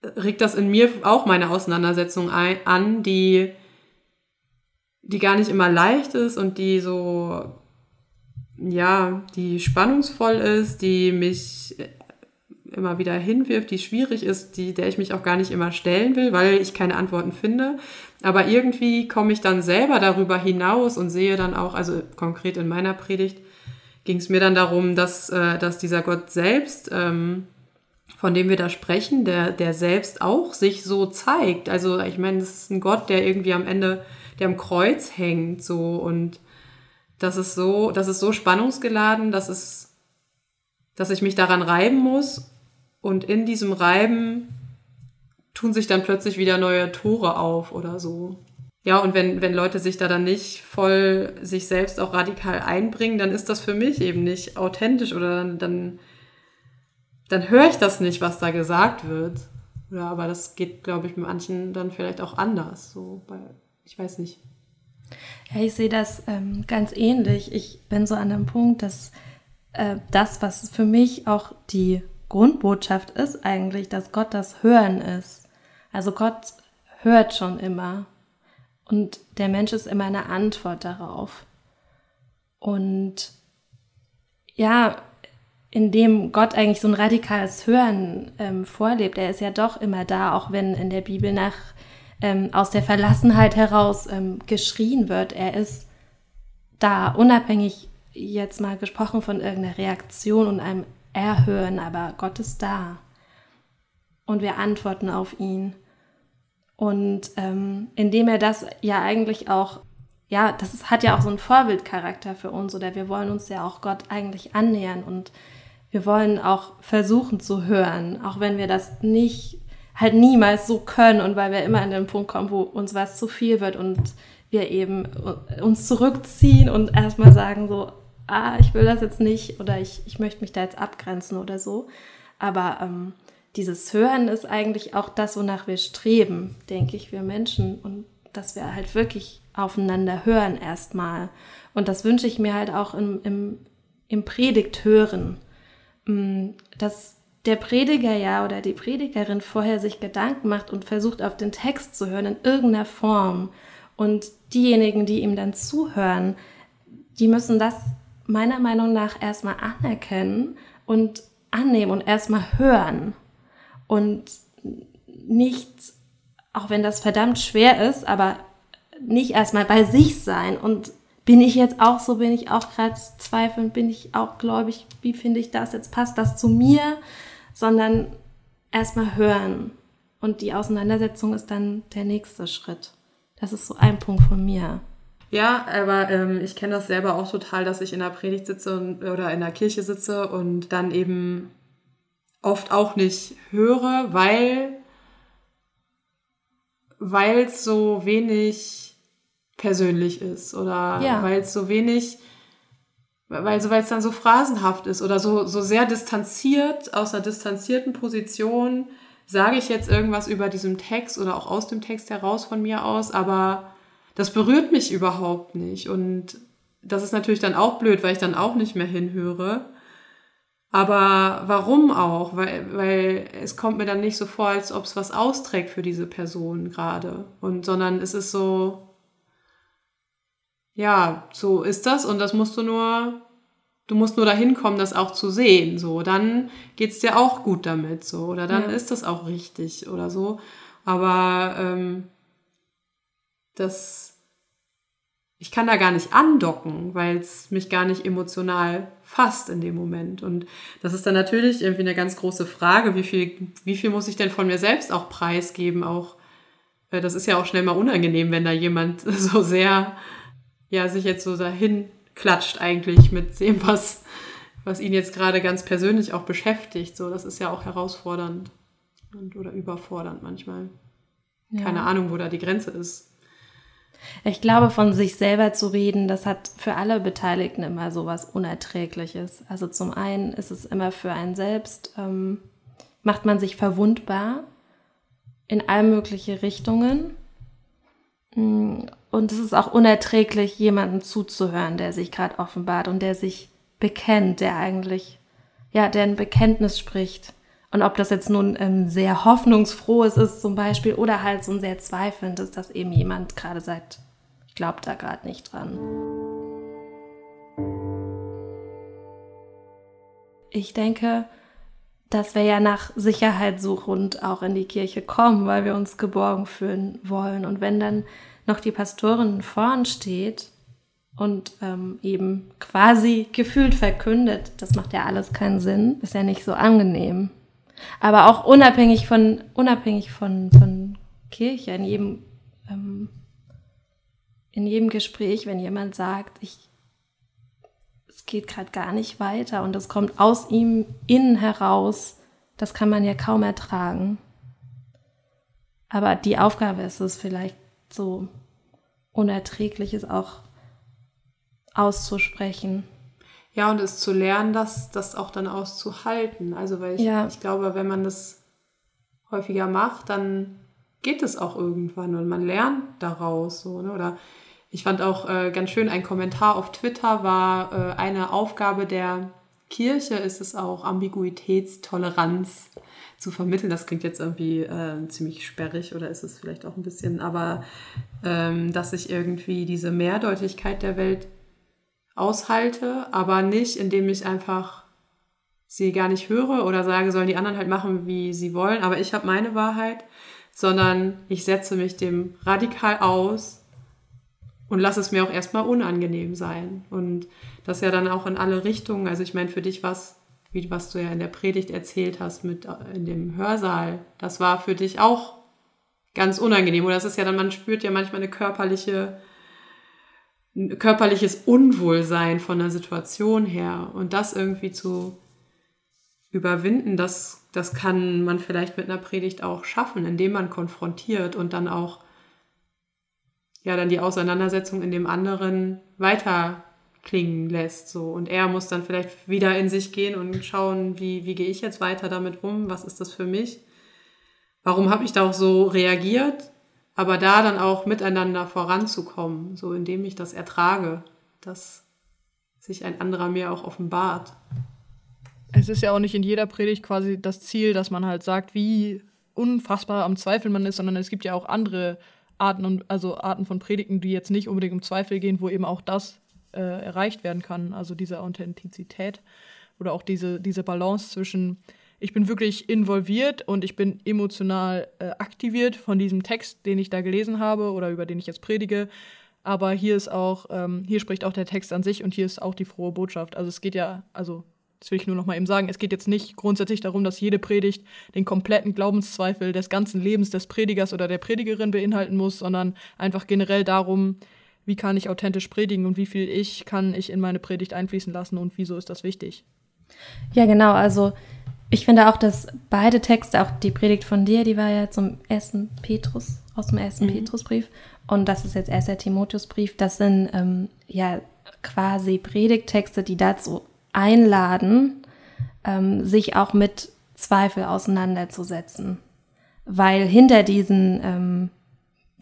regt das in mir auch meine Auseinandersetzung ein, an, die, die gar nicht immer leicht ist und die so, ja, die spannungsvoll ist, die mich immer wieder hinwirft, die schwierig ist, die, der ich mich auch gar nicht immer stellen will, weil ich keine Antworten finde. Aber irgendwie komme ich dann selber darüber hinaus und sehe dann auch, also konkret in meiner Predigt ging es mir dann darum, dass, äh, dass dieser Gott selbst, ähm, von dem wir da sprechen, der, der selbst auch sich so zeigt. Also ich meine, das ist ein Gott, der irgendwie am Ende, der am Kreuz hängt, so und das ist so, das ist so spannungsgeladen, dass es, dass ich mich daran reiben muss und in diesem Reiben tun sich dann plötzlich wieder neue Tore auf oder so. Ja, und wenn, wenn Leute sich da dann nicht voll sich selbst auch radikal einbringen, dann ist das für mich eben nicht authentisch oder dann, dann, dann höre ich das nicht, was da gesagt wird. Ja, aber das geht, glaube ich, mit manchen dann vielleicht auch anders. So, weil, ich weiß nicht. Ja, ich sehe das ähm, ganz ähnlich. Ich bin so an dem Punkt, dass äh, das, was für mich auch die Grundbotschaft ist eigentlich, dass Gott das Hören ist. Also Gott hört schon immer. Und der Mensch ist immer eine Antwort darauf. Und ja, indem Gott eigentlich so ein radikales Hören ähm, vorlebt, er ist ja doch immer da, auch wenn in der Bibel nach ähm, aus der Verlassenheit heraus ähm, geschrien wird. Er ist da, unabhängig jetzt mal gesprochen von irgendeiner Reaktion und einem erhören, aber Gott ist da. Und wir antworten auf ihn. Und ähm, indem er das ja eigentlich auch, ja, das ist, hat ja auch so einen Vorbildcharakter für uns, oder wir wollen uns ja auch Gott eigentlich annähern und wir wollen auch versuchen zu hören, auch wenn wir das nicht, halt niemals so können und weil wir immer an den Punkt kommen, wo uns was zu viel wird und wir eben uns zurückziehen und erstmal sagen so, ah, ich will das jetzt nicht oder ich, ich möchte mich da jetzt abgrenzen oder so. Aber ähm, dieses Hören ist eigentlich auch das, wonach wir streben, denke ich, wir Menschen. Und dass wir halt wirklich aufeinander hören erstmal. Und das wünsche ich mir halt auch im, im, im Predigt hören. Mm, dass, der Prediger ja oder die Predigerin vorher sich Gedanken macht und versucht auf den Text zu hören in irgendeiner Form und diejenigen, die ihm dann zuhören, die müssen das meiner Meinung nach erstmal anerkennen und annehmen und erstmal hören und nicht, auch wenn das verdammt schwer ist, aber nicht erstmal bei sich sein und bin ich jetzt auch so, bin ich auch gerade zweifelnd, bin ich auch gläubig, wie finde ich das jetzt, passt das zu mir, sondern erstmal hören. Und die Auseinandersetzung ist dann der nächste Schritt. Das ist so ein Punkt von mir. Ja, aber ähm, ich kenne das selber auch total, dass ich in der Predigt sitze und, oder in der Kirche sitze und dann eben oft auch nicht höre, weil weil es so wenig persönlich ist oder Ja. weil es so wenig, weil so weil es dann so phrasenhaft ist oder so so sehr distanziert aus einer distanzierten Position sage ich jetzt irgendwas über diesem Text oder auch aus dem Text heraus von mir aus, aber das berührt mich überhaupt nicht und das ist natürlich dann auch blöd, weil ich dann auch nicht mehr hinhöre. Aber warum auch? Weil, weil es kommt mir dann nicht so vor, als ob es was austrägt für diese Person gerade. Und sondern es ist so, ja, so ist das und das musst du nur, du musst nur dahin kommen, das auch zu sehen. So, dann geht's dir auch gut damit. So, oder dann Ja. ist das auch richtig oder so. Aber ähm, das, ich kann da gar nicht andocken, weil es mich gar nicht emotional fasst in dem Moment. Und das ist dann natürlich irgendwie eine ganz große Frage, wie viel, wie viel muss ich denn von mir selbst auch preisgeben? Auch äh, das ist ja auch schnell mal unangenehm, wenn da jemand so sehr, ja, sich jetzt so dahin klatscht eigentlich mit dem, was, was ihn jetzt gerade ganz persönlich auch beschäftigt. So, das ist ja auch herausfordernd und, oder überfordernd manchmal. Keine Ahnung, wo da die Grenze ist. Ich glaube, von sich selber zu reden, das hat für alle Beteiligten immer so was Unerträgliches. Also zum einen ist es immer für einen selbst, ähm, macht man sich verwundbar in all mögliche Richtungen. Mm, Und es ist auch unerträglich, jemandem zuzuhören, der sich gerade offenbart und der sich bekennt, der eigentlich, ja, der ein Bekenntnis spricht. Und ob das jetzt nun ähm, sehr hoffnungsfrohes ist zum Beispiel oder halt so ein sehr zweifelndes, dass eben jemand gerade sagt, ich glaube da gerade nicht dran. Ich denke, dass wir ja nach Sicherheit suchend auch in die Kirche kommen, weil wir uns geborgen fühlen wollen. Und wenn dann noch die Pastorin vorn steht und ähm, eben quasi gefühlt verkündet, das macht ja alles keinen Sinn, ist ja nicht so angenehm. Aber auch unabhängig von, unabhängig von, von Kirche, in jedem, ähm, in jedem Gespräch, wenn jemand sagt, ich, es geht gerade gar nicht weiter und es kommt aus ihm innen heraus, das kann man ja kaum ertragen. Aber die Aufgabe ist es vielleicht so Unerträgliches auch auszusprechen. Ja, und es zu lernen, das, das auch dann auszuhalten. Also, weil ich, Ja. ich glaube, wenn man das häufiger macht, dann geht es auch irgendwann und man lernt daraus. So, ne? Oder ich fand auch äh, ganz schön, ein Kommentar auf Twitter war äh, eine Aufgabe der Kirche, ist es auch, Ambiguitätstoleranz zu vermitteln. Das klingt jetzt irgendwie äh, ziemlich sperrig oder ist es vielleicht auch ein bisschen, aber ähm, dass ich irgendwie diese Mehrdeutigkeit der Welt aushalte, aber nicht, indem ich einfach sie gar nicht höre oder sage, sollen die anderen halt machen, wie sie wollen, aber ich habe meine Wahrheit, sondern ich setze mich dem radikal aus und lasse es mir auch erstmal unangenehm sein. Und das ja dann auch in alle Richtungen, also ich meine, für dich was, wie was du ja in der Predigt erzählt hast mit äh, in dem Hörsaal, das war für dich auch ganz unangenehm. Oder das ist ja dann, man spürt ja manchmal eine körperliche körperliches Unwohlsein von der Situation her. Und das irgendwie zu überwinden, das, das kann man vielleicht mit einer Predigt auch schaffen, indem man konfrontiert und dann auch ja dann die Auseinandersetzung in dem anderen weiter klingen lässt so. Und er muss dann vielleicht wieder in sich gehen und schauen, wie, wie gehe ich jetzt weiter damit um, was ist das für mich, warum habe ich da auch so reagiert aber da dann auch miteinander voranzukommen, so indem ich das ertrage, dass sich ein anderer mir auch offenbart. Es ist ja auch nicht in jeder Predigt quasi das Ziel, dass man halt sagt, wie unfassbar am Zweifeln man ist, sondern es gibt ja auch andere Arten und also Arten von Predigten, die jetzt nicht unbedingt um Zweifel gehen, wo eben auch das äh, erreicht werden kann, also diese Authentizität oder auch diese, diese Balance zwischen ich bin wirklich involviert und ich bin emotional äh, aktiviert von diesem Text, den ich da gelesen habe oder über den ich jetzt predige. Aber hier ist auch, ähm, hier spricht auch der Text an sich und hier ist auch die frohe Botschaft. Also es geht ja, also das will ich nur noch mal eben sagen, es geht jetzt nicht grundsätzlich darum, dass jede Predigt den kompletten Glaubenszweifel des ganzen Lebens des Predigers oder der Predigerin beinhalten muss, sondern einfach generell darum, wie kann ich authentisch predigen und wie viel ich kann ich in meine Predigt einfließen lassen und wieso ist das wichtig. Ja, genau, also ich finde auch, dass beide Texte, auch die Predigt von dir, die war ja zum ersten Petrus, aus dem ersten mhm. Petrusbrief und das ist jetzt erst der Timotheusbrief, das sind ähm, ja quasi Predigtexte, die dazu einladen, ähm, sich auch mit Zweifel auseinanderzusetzen. Weil hinter diesen ähm,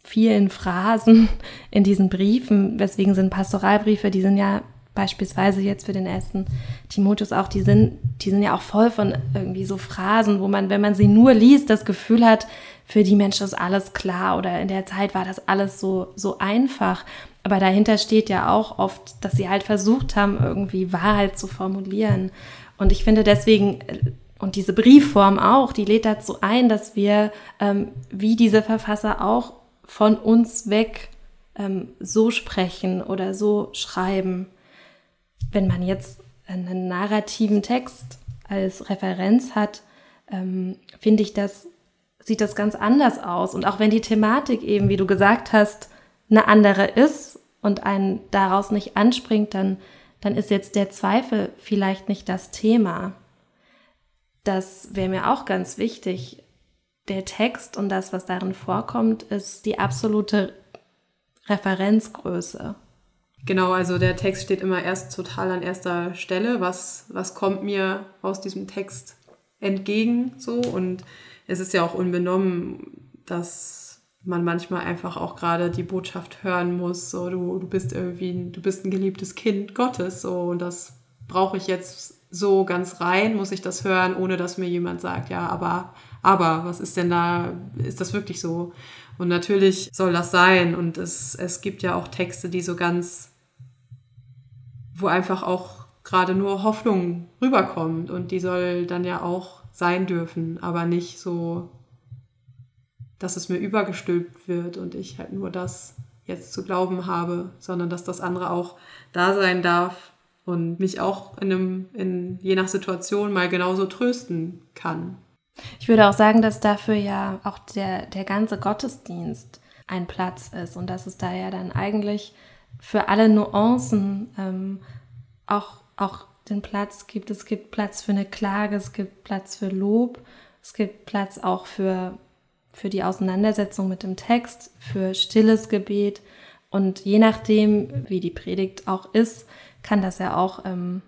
vielen Phrasen in diesen Briefen, weswegen sind Pastoralbriefe, die sind ja beispielsweise jetzt für den ersten Timotheus auch, die sind, die sind ja auch voll von irgendwie so Phrasen, wo man, wenn man sie nur liest, das Gefühl hat, für die Menschen ist alles klar oder in der Zeit war das alles so, so einfach. Aber dahinter steht ja auch oft, dass sie halt versucht haben, irgendwie Wahrheit zu formulieren. Und ich finde deswegen, äh, und diese Briefform auch, die lädt dazu ein, dass wir, ähm, wie diese Verfasser auch, von uns weg ähm, so sprechen oder so schreiben. Wenn man jetzt einen narrativen Text als Referenz hat, ähm, finde ich, das sieht das ganz anders aus. Und auch wenn die Thematik eben, wie du gesagt hast, eine andere ist und einen daraus nicht anspringt, dann, dann ist jetzt der Zweifel vielleicht nicht das Thema. Das wäre mir auch ganz wichtig. Der Text und das, was darin vorkommt, ist die absolute Referenzgröße. Genau, also der Text steht immer erst total an erster Stelle. Was, was kommt mir aus diesem Text entgegen so? Und es ist ja auch unbenommen, dass man manchmal einfach auch gerade die Botschaft hören muss, so du, du bist irgendwie, du bist ein geliebtes Kind Gottes, so und das brauche ich jetzt so ganz rein, muss ich das hören, ohne dass mir jemand sagt, ja, aber, aber, was ist denn da, ist das wirklich so? Und natürlich soll das sein und es, es gibt ja auch Texte, die so ganz, wo einfach auch gerade nur Hoffnung rüberkommt und die soll dann ja auch sein dürfen, aber nicht so dass es mir übergestülpt wird und ich halt nur das jetzt zu glauben habe, sondern dass das andere auch da sein darf und mich auch in einem, in, je nach Situation mal genauso trösten kann. Ich würde auch sagen, dass dafür ja auch der, der ganze Gottesdienst ein Platz ist und dass es da ja dann eigentlich für alle Nuancen ähm, auch, auch den Platz gibt. Es gibt Platz für eine Klage, es gibt Platz für Lob, es gibt Platz auch für für die Auseinandersetzung mit dem Text, für stilles Gebet. Und je nachdem, wie die Predigt auch ist, kann das ja auch ähm,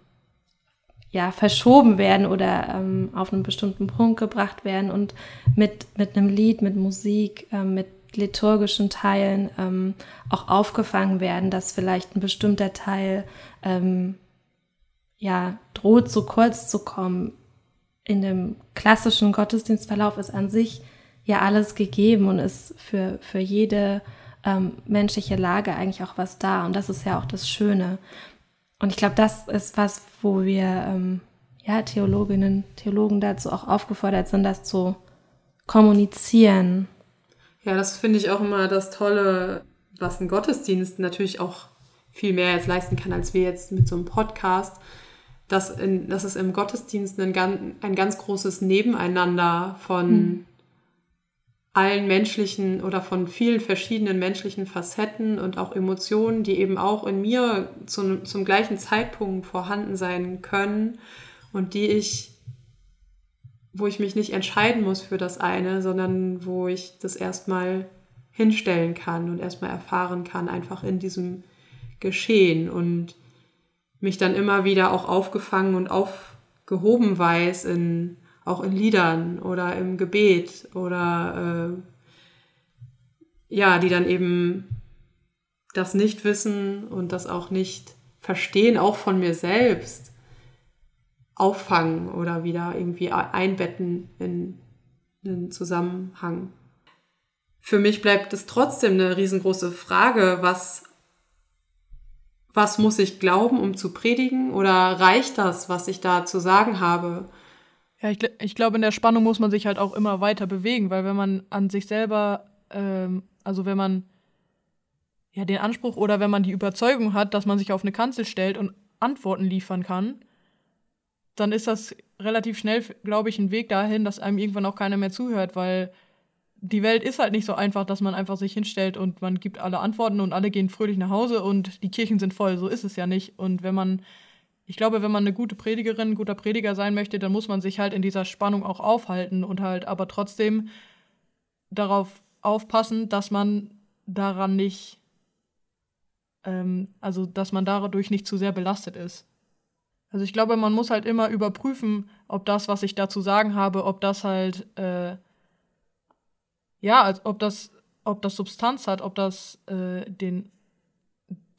ja, verschoben werden oder ähm, auf einen bestimmten Punkt gebracht werden und mit, mit einem Lied, mit Musik, ähm, mit liturgischen Teilen ähm, auch aufgefangen werden, dass vielleicht ein bestimmter Teil ähm, ja, droht zu kurz zu kommen. In dem klassischen Gottesdienstverlauf ist an sich ja alles gegeben und ist für, für jede ähm, menschliche Lage eigentlich auch was da. Und das ist ja auch das Schöne. Und ich glaube, das ist was, wo wir ähm, ja, Theologinnen, Theologen dazu auch aufgefordert sind, das zu kommunizieren. Ja, das finde ich auch immer das Tolle, was ein Gottesdienst natürlich auch viel mehr jetzt leisten kann, als wir jetzt mit so einem Podcast. Dass, in, dass es im Gottesdienst ein, ein ganz großes Nebeneinander von hm allen menschlichen oder von vielen verschiedenen menschlichen Facetten und auch Emotionen, die eben auch in mir zu, zum gleichen Zeitpunkt vorhanden sein können und die ich, wo ich mich nicht entscheiden muss für das eine, sondern wo ich das erstmal hinstellen kann und erstmal erfahren kann, einfach in diesem Geschehen und mich dann immer wieder auch aufgefangen und aufgehoben weiß in auch in Liedern oder im Gebet oder äh, ja, die dann eben das nicht wissen und das auch nicht verstehen, auch von mir selbst, auffangen oder wieder irgendwie einbetten in einen Zusammenhang. Für mich bleibt es trotzdem eine riesengroße Frage, was, was muss ich glauben, um zu predigen? Oder reicht das, was ich da zu sagen habe? Ja, ich, ich glaube, in der Spannung muss man sich halt auch immer weiter bewegen, weil wenn man an sich selber, ähm, also wenn man ja den Anspruch oder wenn man die Überzeugung hat, dass man sich auf eine Kanzel stellt und Antworten liefern kann, dann ist das relativ schnell, glaube ich, ein Weg dahin, dass einem irgendwann auch keiner mehr zuhört, weil die Welt ist halt nicht so einfach, dass man einfach sich hinstellt und man gibt alle Antworten und alle gehen fröhlich nach Hause und die Kirchen sind voll. So ist es ja nicht. Und wenn man, ich glaube, wenn man eine gute Predigerin, ein guter Prediger sein möchte, dann muss man sich halt in dieser Spannung auch aufhalten und halt aber trotzdem darauf aufpassen, dass man daran nicht, ähm, also dass man dadurch nicht zu sehr belastet ist. Also ich glaube, man muss halt immer überprüfen, ob das, was ich dazu sagen habe, ob das halt, äh, ja, als ob das, ob das Substanz hat, ob das äh, den,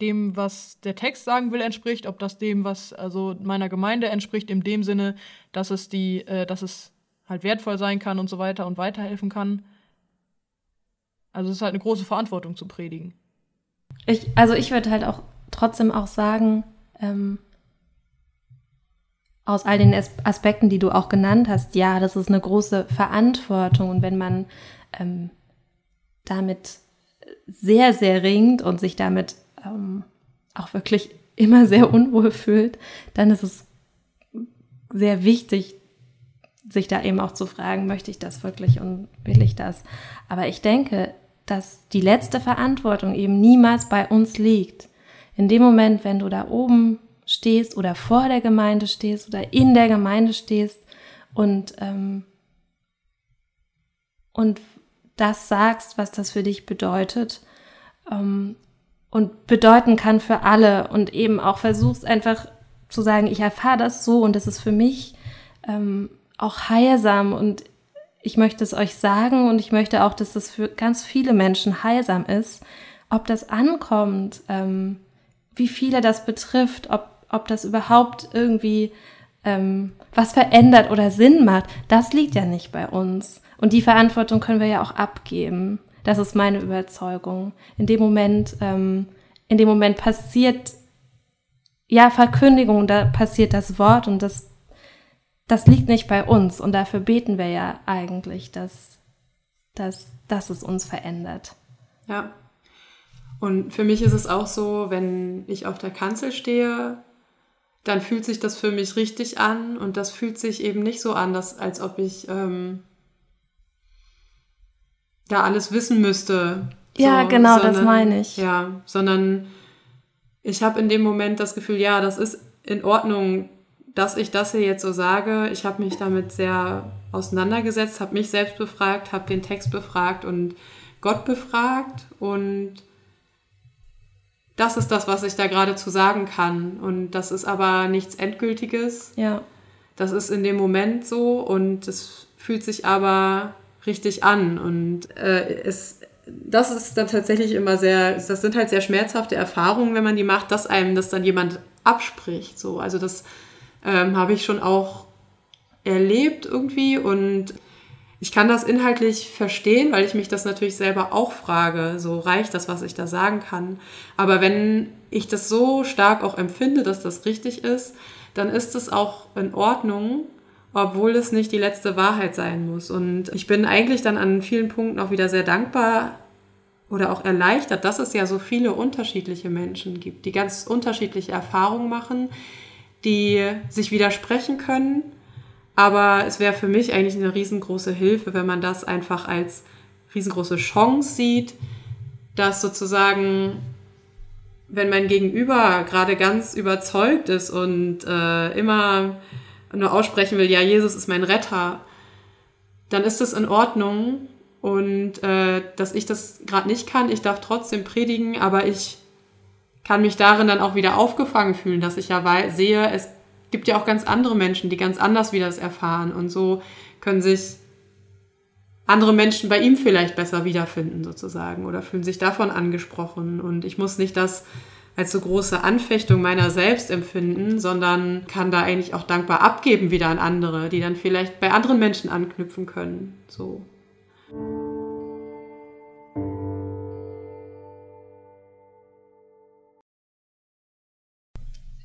dem, was der Text sagen will, entspricht, ob das dem, was also meiner Gemeinde entspricht, in dem Sinne, dass es die, äh, dass es halt wertvoll sein kann und so weiter und weiterhelfen kann. Also es ist halt eine große Verantwortung zu predigen. Ich, also ich würde halt auch trotzdem auch sagen, ähm, aus all den Aspekten, die du auch genannt hast, ja, das ist eine große Verantwortung. Und wenn man ähm, damit sehr, sehr ringt und sich damit ähm, auch wirklich immer sehr unwohl fühlt, dann ist es sehr wichtig, sich da eben auch zu fragen, möchte ich das wirklich und will ich das? Aber ich denke, dass die letzte Verantwortung eben niemals bei uns liegt. In dem Moment, wenn du da oben stehst oder vor der Gemeinde stehst oder in der Gemeinde stehst und, ähm, und das sagst, was das für dich bedeutet ähm, und bedeuten kann für alle und eben auch versuchst einfach zu sagen, ich erfahre das so und das ist für mich ähm, auch heilsam und ich möchte es euch sagen und ich möchte auch, dass das für ganz viele Menschen heilsam ist. Ob das ankommt, ähm, wie viele das betrifft, ob ob das überhaupt irgendwie ähm, was verändert oder Sinn macht, das liegt ja nicht bei uns. Und die Verantwortung können wir ja auch abgeben. Das ist meine Überzeugung. In dem Moment, ähm, in dem Moment passiert ja Verkündigung, da passiert das Wort und das, das liegt nicht bei uns. Und dafür beten wir ja eigentlich, dass, dass, dass es uns verändert. Ja. Und für mich ist es auch so, wenn ich auf der Kanzel stehe, dann fühlt sich das für mich richtig an und das fühlt sich eben nicht so an, dass, als ob ich ähm, da alles wissen müsste. Ja, so, genau, sondern, das meine ich. Ja, sondern ich habe in dem Moment das Gefühl, ja, das ist in Ordnung, dass ich das hier jetzt so sage. Ich habe mich damit sehr auseinandergesetzt, habe mich selbst befragt, habe den Text befragt und Gott befragt und das ist das, was ich da gerade zu sagen kann. Und das ist aber nichts Endgültiges. Ja. Das ist in dem Moment so und es fühlt sich aber richtig an. Und äh, es, das ist dann tatsächlich immer sehr, das sind halt sehr schmerzhafte Erfahrungen, wenn man die macht, dass einem das dann jemand abspricht. So. Also das ähm, habe ich schon auch erlebt irgendwie und ich kann das inhaltlich verstehen, weil ich mich das natürlich selber auch frage, so reicht das, was ich da sagen kann. Aber wenn ich das so stark auch empfinde, dass das richtig ist, dann ist es auch in Ordnung, obwohl es nicht die letzte Wahrheit sein muss. Und ich bin eigentlich dann an vielen Punkten auch wieder sehr dankbar oder auch erleichtert, dass es ja so viele unterschiedliche Menschen gibt, die ganz unterschiedliche Erfahrungen machen, die sich widersprechen können aber es wäre für mich eigentlich eine riesengroße Hilfe, wenn man das einfach als riesengroße Chance sieht, dass sozusagen, wenn mein Gegenüber gerade ganz überzeugt ist und äh, immer nur aussprechen will, ja, Jesus ist mein Retter, dann ist das in Ordnung und äh, dass ich das gerade nicht kann, ich darf trotzdem predigen, aber ich kann mich darin dann auch wieder aufgefangen fühlen, dass ich ja sehe, es gibt ja auch ganz andere Menschen, die ganz anders wie das erfahren. Und so können sich andere Menschen bei ihm vielleicht besser wiederfinden, sozusagen, oder fühlen sich davon angesprochen. Und ich muss nicht das als so große Anfechtung meiner selbst empfinden, sondern kann da eigentlich auch dankbar abgeben wieder an andere, die dann vielleicht bei anderen Menschen anknüpfen können. So.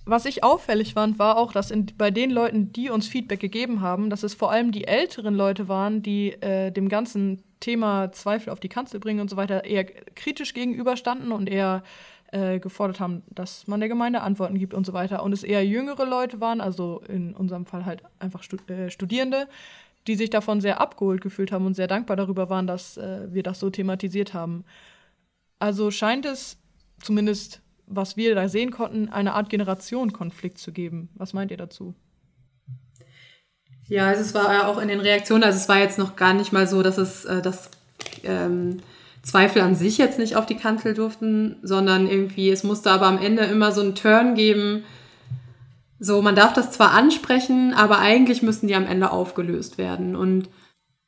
Was ich auffällig fand, war auch, dass in, bei den Leuten, die uns Feedback gegeben haben, dass es vor allem die älteren Leute waren, die äh, dem ganzen Thema Zweifel auf die Kanzel bringen und so weiter eher kritisch gegenüberstanden und eher äh, gefordert haben, dass man der Gemeinde Antworten gibt und so weiter. Und es eher jüngere Leute waren, also in unserem Fall halt einfach Stud äh, Studierende, die sich davon sehr abgeholt gefühlt haben und sehr dankbar darüber waren, dass äh, wir das so thematisiert haben. Also scheint es zumindest was wir da sehen konnten, eine Art Generationenkonflikt zu geben. Was meint ihr dazu? Ja, also es war ja auch in den Reaktionen, also es war jetzt noch gar nicht mal so, dass es äh, dass ähm, Zweifel an sich jetzt nicht auf die Kanzel durften, sondern irgendwie, es musste aber am Ende immer so einen Turn geben. So, man darf das zwar ansprechen, aber eigentlich müssten die am Ende aufgelöst werden. Und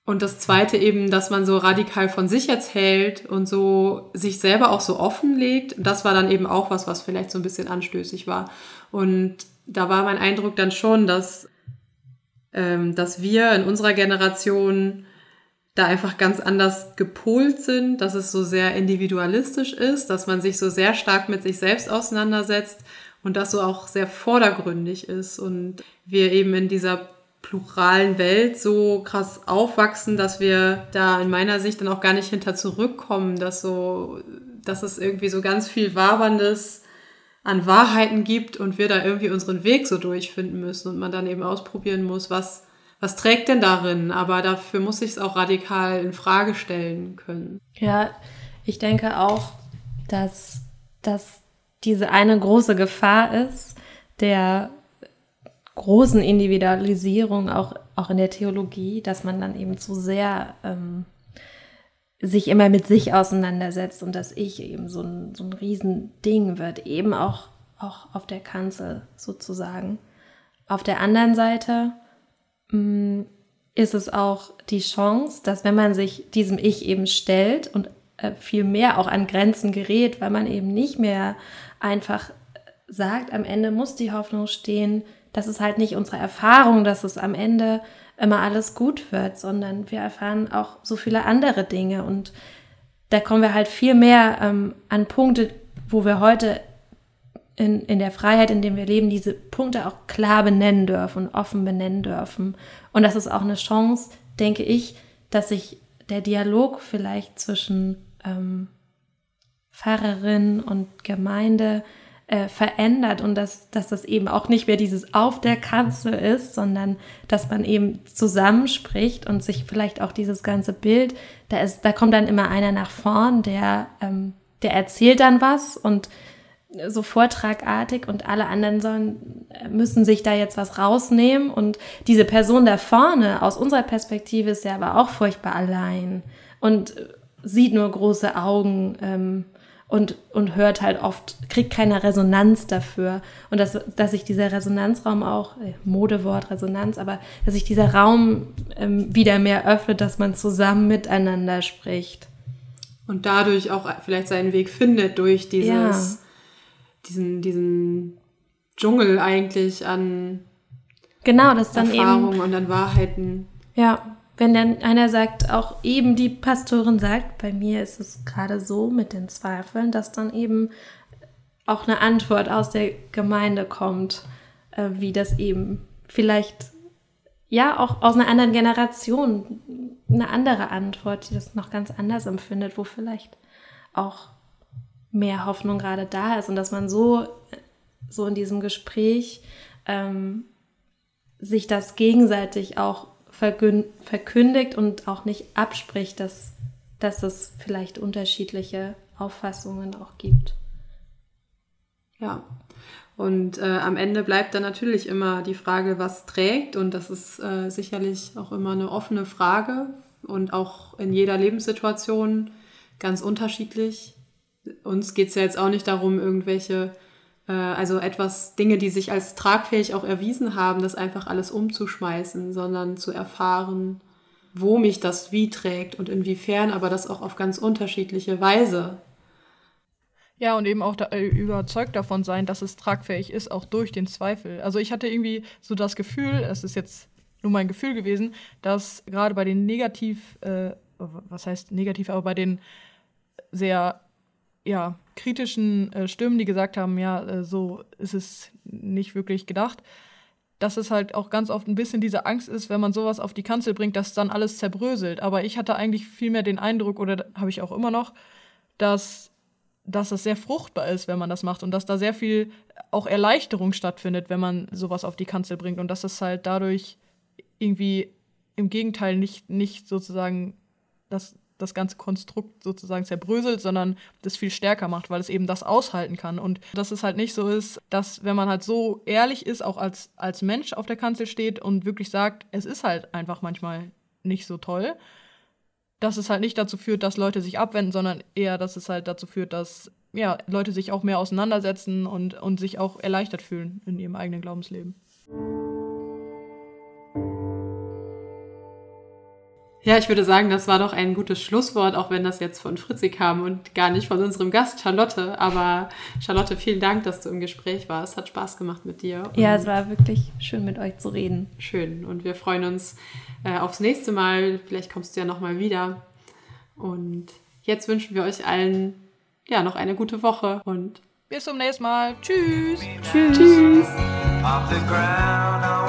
und das zweite eben, dass man so radikal von sich erzählt und so sich selber auch so offenlegt. Das war dann eben auch was, was vielleicht so ein bisschen anstößig war. Und da war mein Eindruck dann schon, dass, ähm, dass wir in unserer Generation da einfach ganz anders gepolt sind, dass es so sehr individualistisch ist, dass man sich so sehr stark mit sich selbst auseinandersetzt und das so auch sehr vordergründig ist und wir eben in dieser pluralen Welt so krass aufwachsen, dass wir da in meiner Sicht dann auch gar nicht hinter zurückkommen, dass so, dass es irgendwie so ganz viel Waberndes an Wahrheiten gibt und wir da irgendwie unseren Weg so durchfinden müssen und man dann eben ausprobieren muss, was, was trägt denn darin? Aber dafür muss ich es auch radikal in Frage stellen können. Ja, ich denke auch, dass, dass diese eine große Gefahr ist, der großen Individualisierung auch, auch in der Theologie, dass man dann eben zu sehr ähm, sich immer mit sich auseinandersetzt und dass Ich eben so ein, so ein Riesending wird, eben auch, auch auf der Kanzel sozusagen. Auf der anderen Seite mh, mm, ist es auch die Chance, dass wenn man sich diesem Ich eben stellt und äh, viel mehr auch an Grenzen gerät, weil man eben nicht mehr einfach sagt, am Ende muss die Hoffnung stehen, das ist halt nicht unsere Erfahrung, dass es am Ende immer alles gut wird, sondern wir erfahren auch so viele andere Dinge und da kommen wir halt viel mehr ähm, an Punkte, wo wir heute in, in der Freiheit, in der wir leben, diese Punkte auch klar benennen dürfen und offen benennen dürfen. Und das ist auch eine Chance, denke ich, dass sich der Dialog vielleicht zwischen ähm, Pfarrerin und Gemeinde äh, verändert und dass, dass das eben auch nicht mehr dieses auf der Kanzel ist, sondern dass man eben zusammenspricht und sich vielleicht auch dieses ganze Bild, da ist, da kommt dann immer einer nach vorn, der, ähm, der erzählt dann was und so vortragartig und alle anderen sollen, müssen sich da jetzt was rausnehmen und diese Person da vorne aus unserer Perspektive ist ja aber auch furchtbar allein und sieht nur große Augen, ähm, und, und hört halt oft, kriegt keine Resonanz dafür. Und dass, dass sich dieser Resonanzraum auch, äh, Modewort Resonanz, aber dass sich dieser Raum ähm, wieder mehr öffnet, dass man zusammen miteinander spricht. Und dadurch auch vielleicht seinen Weg findet durch dieses, ja. diesen, diesen Dschungel eigentlich an genau, das dann Erfahrungen eben, und an Wahrheiten. Ja, wenn dann einer sagt, auch eben die Pastorin sagt, bei mir ist es gerade so mit den Zweifeln, dass dann eben auch eine Antwort aus der Gemeinde kommt, äh, wie das eben vielleicht ja auch aus einer anderen Generation eine andere Antwort, die das noch ganz anders empfindet, wo vielleicht auch mehr Hoffnung gerade da ist. Und dass man so so in diesem Gespräch ähm, sich das gegenseitig auch verkündigt und auch nicht abspricht, dass, dass es vielleicht unterschiedliche Auffassungen auch gibt. Ja, und äh, am Ende bleibt dann natürlich immer die Frage, was trägt. Und das ist äh, sicherlich auch immer eine offene Frage und auch in jeder Lebenssituation ganz unterschiedlich. Uns geht es ja jetzt auch nicht darum, irgendwelche also etwas, Dinge, die sich als tragfähig auch erwiesen haben, das einfach alles umzuschmeißen, sondern zu erfahren, wo mich das wie trägt und inwiefern, aber das auch auf ganz unterschiedliche Weise. Ja, und eben auch da, äh, überzeugt davon sein, dass es tragfähig ist, auch durch den Zweifel. Also ich hatte irgendwie so das Gefühl, es ist jetzt nur mein Gefühl gewesen, dass gerade bei den negativ, äh, was heißt negativ, aber bei den sehr ja, kritischen äh, Stimmen, die gesagt haben, ja, äh, so ist es nicht wirklich gedacht, dass es halt auch ganz oft ein bisschen diese Angst ist, wenn man sowas auf die Kanzel bringt, dass dann alles zerbröselt. Aber ich hatte eigentlich vielmehr den Eindruck, oder habe ich auch immer noch, dass, dass es sehr fruchtbar ist, wenn man das macht und dass da sehr viel auch Erleichterung stattfindet, wenn man sowas auf die Kanzel bringt und dass es halt dadurch irgendwie im Gegenteil nicht, nicht sozusagen das, das ganze Konstrukt sozusagen zerbröselt, sondern das viel stärker macht, weil es eben das aushalten kann. Und dass es halt nicht so ist, dass wenn man halt so ehrlich ist, auch als, als Mensch auf der Kanzel steht und wirklich sagt, es ist halt einfach manchmal nicht so toll, dass es halt nicht dazu führt, dass Leute sich abwenden, sondern eher, dass es halt dazu führt, dass ja, Leute sich auch mehr auseinandersetzen und, und sich auch erleichtert fühlen in ihrem eigenen Glaubensleben. Ja, ich würde sagen, das war doch ein gutes Schlusswort, auch wenn das jetzt von Fritzi kam und gar nicht von unserem Gast Charlotte. Aber Charlotte, vielen Dank, dass du im Gespräch warst. Hat Spaß gemacht mit dir. Ja, es war wirklich schön mit euch zu reden. Schön. Und wir freuen uns äh, aufs nächste Mal. Vielleicht kommst du ja nochmal wieder. Und jetzt wünschen wir euch allen ja noch eine gute Woche und bis zum nächsten Mal. Tschüss. Tschüss. Ground.